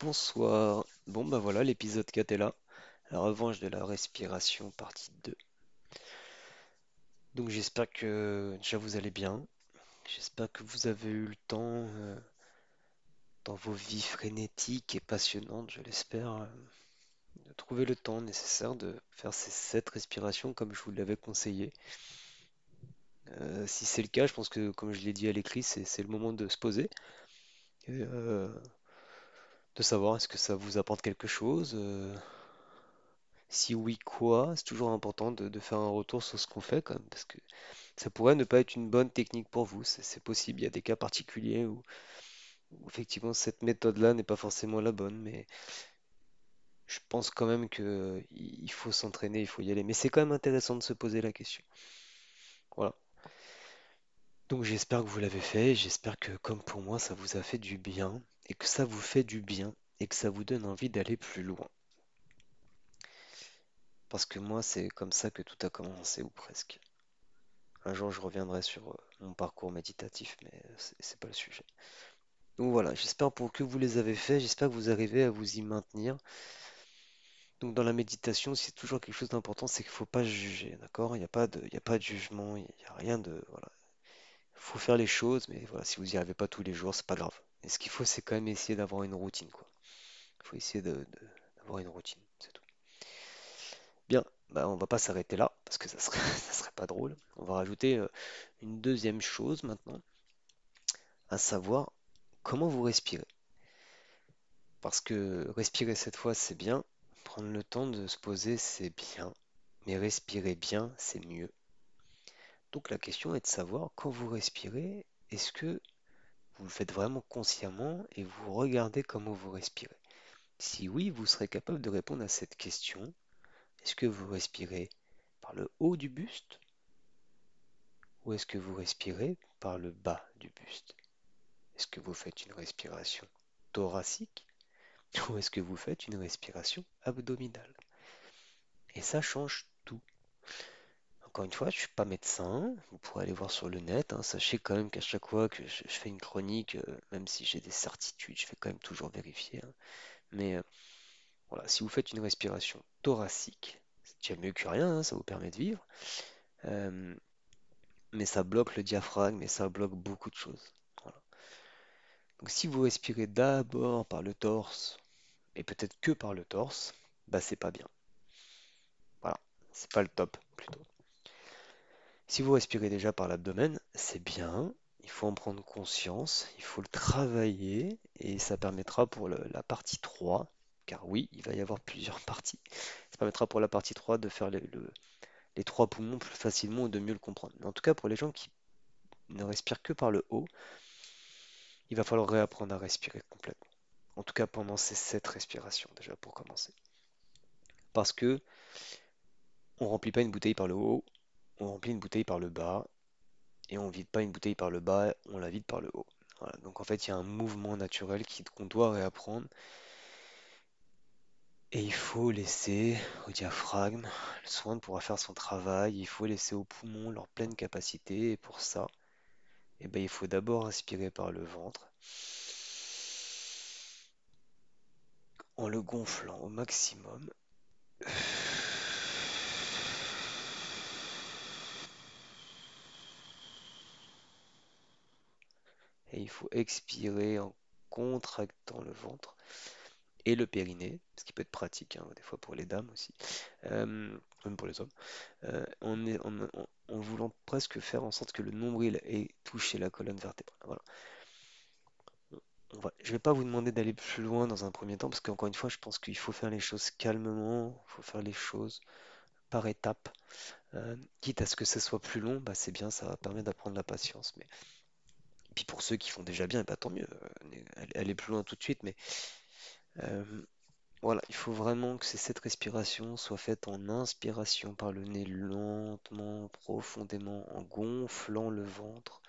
bonsoir. Bon bah voilà, l'épisode 4 est là. La revanche de la respiration, partie 2. Donc j'espère que déjà vous allez bien. J'espère que vous avez eu le temps euh, dans vos vies frénétiques et passionnantes, je l'espère, euh, de trouver le temps nécessaire de faire ces 7 respirations comme je vous l'avais conseillé. Euh, si c'est le cas, je pense que comme je l'ai dit à l'écrit, c'est le moment de se poser. De savoir est-ce que ça vous apporte quelque chose. euh, Si oui, quoi? C'est toujours important de, faire un retour sur ce qu'on fait quand même, parce que ça pourrait ne pas être une bonne technique pour vous. C'est possible, il y a des cas particuliers où, effectivement cette méthode-là n'est pas forcément la bonne, mais je pense quand même que il faut s'entraîner, il faut y aller. Mais c'est quand même intéressant de se poser la question. Voilà. Donc j'espère que vous l'avez fait, j'espère que comme pour moi, ça vous a fait du bien, et que ça vous fait du bien, et que ça vous donne envie d'aller plus loin. Parce que moi, c'est comme ça que tout a commencé, ou presque. Un jour, je reviendrai sur euh, mon parcours méditatif, mais euh, c'est pas le sujet. Donc voilà, j'espère pour que vous les avez faits, j'espère que vous arrivez à vous y maintenir. Donc dans la méditation, c'est toujours quelque chose d'important, c'est qu'il ne faut pas juger, d'accord? Il n'y a pas de, a pas de jugement, il n'y a rien de, voilà. Il faut faire les choses, mais voilà, si vous n'y arrivez pas tous les jours, c'est pas grave. Ce qu'il faut, c'est quand même essayer d'avoir une routine, quoi. Il faut essayer d'avoir une routine, c'est tout. Bien, bah on va pas s'arrêter là, parce que ça serait, ça serait pas drôle. On va rajouter euh, une deuxième chose maintenant, à savoir comment vous respirez. Parce que respirer cette fois, c'est bien. Prendre le temps de se poser, c'est bien. Mais respirer bien, c'est mieux. Donc la question est de savoir, quand vous respirez, est-ce que vous le faites vraiment consciemment et vous regardez comment vous respirez? Si oui, vous serez capable de répondre à cette question. Est-ce que vous respirez par le haut du buste ou est-ce que vous respirez par le bas du buste? Est-ce que vous faites une respiration thoracique ou est-ce que vous faites une respiration abdominale? Et ça change tout. Encore une fois, je ne suis pas médecin, vous pourrez aller voir sur le net, hein. Sachez quand même qu'à chaque fois que je, fais une chronique, euh, même si j'ai des certitudes, je vais quand même toujours vérifier. hein. Mais euh, voilà, si vous faites une respiration thoracique, c'est déjà mieux que rien, hein, ça vous permet de vivre. Euh, mais ça bloque le diaphragme et ça bloque beaucoup de choses. Donc si vous respirez d'abord par le torse, et peut-être que par le torse, bah c'est pas bien. Voilà, c'est pas le top plutôt. Si vous respirez déjà par l'abdomen, c'est bien, il faut en prendre conscience, il faut le travailler et ça permettra pour la partie 3, car oui, il va y avoir plusieurs parties, ça permettra pour la partie 3 de faire les, le- les trois poumons plus facilement et de mieux le comprendre. En tout cas, pour les gens qui ne respirent que par le haut, il va falloir réapprendre à respirer complètement. En tout cas, pendant ces 7 respirations déjà pour commencer. Parce que on remplit pas une bouteille par le haut, on remplit une bouteille par le bas, et on vide pas une bouteille par le bas, on la vide par le haut. Donc en fait, il y a un mouvement naturel qu'on doit réapprendre. Et il faut laisser au diaphragme le soin de pouvoir faire son travail, il faut laisser aux poumons leur pleine capacité. Et pour ça, eh ben, il faut d'abord inspirer par le ventre. En le gonflant au maximum. Et il faut expirer en contractant le ventre et le périnée, ce qui peut être pratique, hein, des fois pour les dames aussi, euh, même pour les hommes. euh, en, voulant presque faire en sorte que le nombril ait touché la colonne vertébrale. Je ne vais pas vous demander d'aller plus loin dans un premier temps, parce qu'encore une fois, je pense qu'il faut faire les choses calmement, il faut faire les choses par étapes. Euh, quitte à ce que ce soit plus long, bah c'est bien, ça va permettre d'apprendre la patience. Puis pour ceux qui font déjà bien, bah tant mieux, euh, allez allez plus loin tout de suite. Mais euh, voilà, il faut vraiment que ces sept respirations soient faites en inspiration par le nez lentement, profondément, en gonflant le ventre.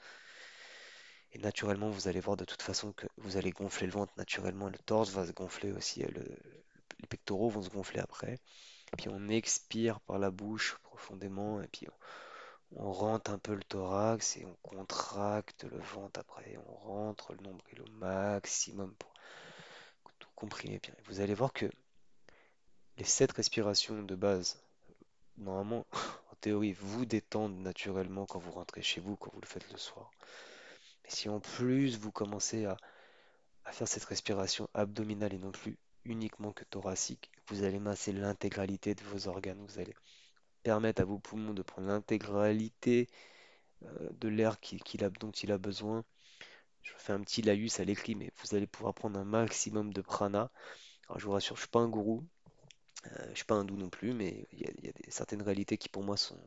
Et naturellement, vous allez voir de toute façon que vous allez gonfler le ventre naturellement, le torse va se gonfler aussi, euh, le- les pectoraux vont se gonfler après. Puis on expire par la bouche profondément, et on rentre un peu le thorax et on contracte le ventre après. On rentre le nombril au maximum pour comprimez bien. Vous allez voir que les sept respirations de base, normalement, en théorie, vous détendent naturellement quand vous rentrez chez vous, quand vous le faites le soir. Mais si en plus vous commencez à, faire cette respiration abdominale et non plus uniquement que thoracique, vous allez masser l'intégralité de vos organes. Vous permettre à vos poumons de prendre l'intégralité euh, de l'air dont il a besoin. Je fais un petit laïus à l'écrit, mais vous allez pouvoir prendre un maximum de prana. Alors je vous rassure, je ne suis pas un gourou, euh, je ne suis pas un doux non plus, mais il y a, certaines réalités qui pour moi sont,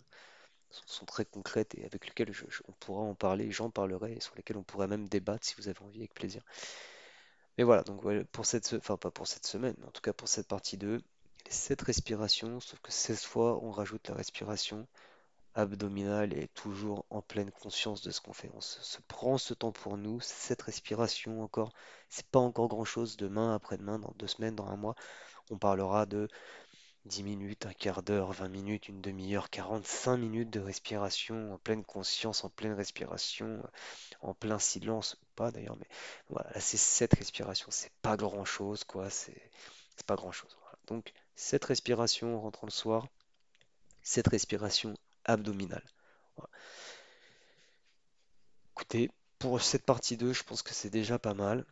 très concrètes et avec lesquelles on pourra en parler, j'en parlerai et sur lesquelles on pourrait même débattre si vous avez envie avec plaisir. Mais voilà, donc pour cette, enfin pas pour cette semaine, en tout cas pour cette partie 2, les 7 respirations, sauf que 16 fois on rajoute la respiration abdominale et toujours en pleine conscience de ce qu'on fait. On se, prend ce temps pour nous, cette respiration encore, c'est pas encore grand-chose, demain, après-demain, dans deux semaines, dans un mois, on parlera de 10 minutes, un quart d'heure, 20 minutes, une demi-heure, 45 minutes de respiration en pleine conscience, en pleine respiration, en plein silence, pas d'ailleurs, mais voilà, là, c'est cette respiration, c'est pas grand-chose, quoi, c'est pas grand-chose. voilà. Donc, cette respiration en rentrant le soir, cette respiration abdominale. Écoutez, pour cette partie 2, je pense que c'est déjà pas mal.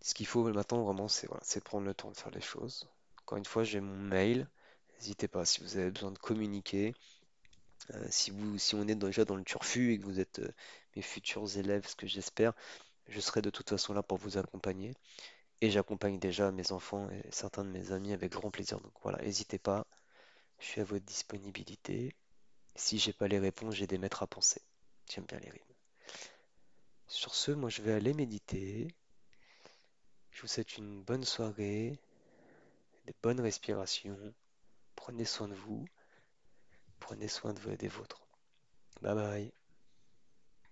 Ce qu'il faut maintenant vraiment, c'est prendre le temps de faire les choses. Encore une fois, j'ai mon mail. N'hésitez pas si vous avez besoin de communiquer. Euh, si vous, si on est déjà dans le turfu et que vous êtes euh, mes futurs élèves, ce que j'espère, je serai de toute façon là pour vous accompagner. Et j'accompagne déjà mes enfants et certains de mes amis avec grand plaisir. Donc voilà, n'hésitez pas, je suis à votre disponibilité. Si j'ai pas les réponses, j'ai des maîtres à penser. J'aime bien les rimes. Sur ce, moi je vais aller méditer. Je vous souhaite une bonne soirée, des bonnes respirations. Prenez soin de vous, prenez soin de vous et des vôtres. Bye bye.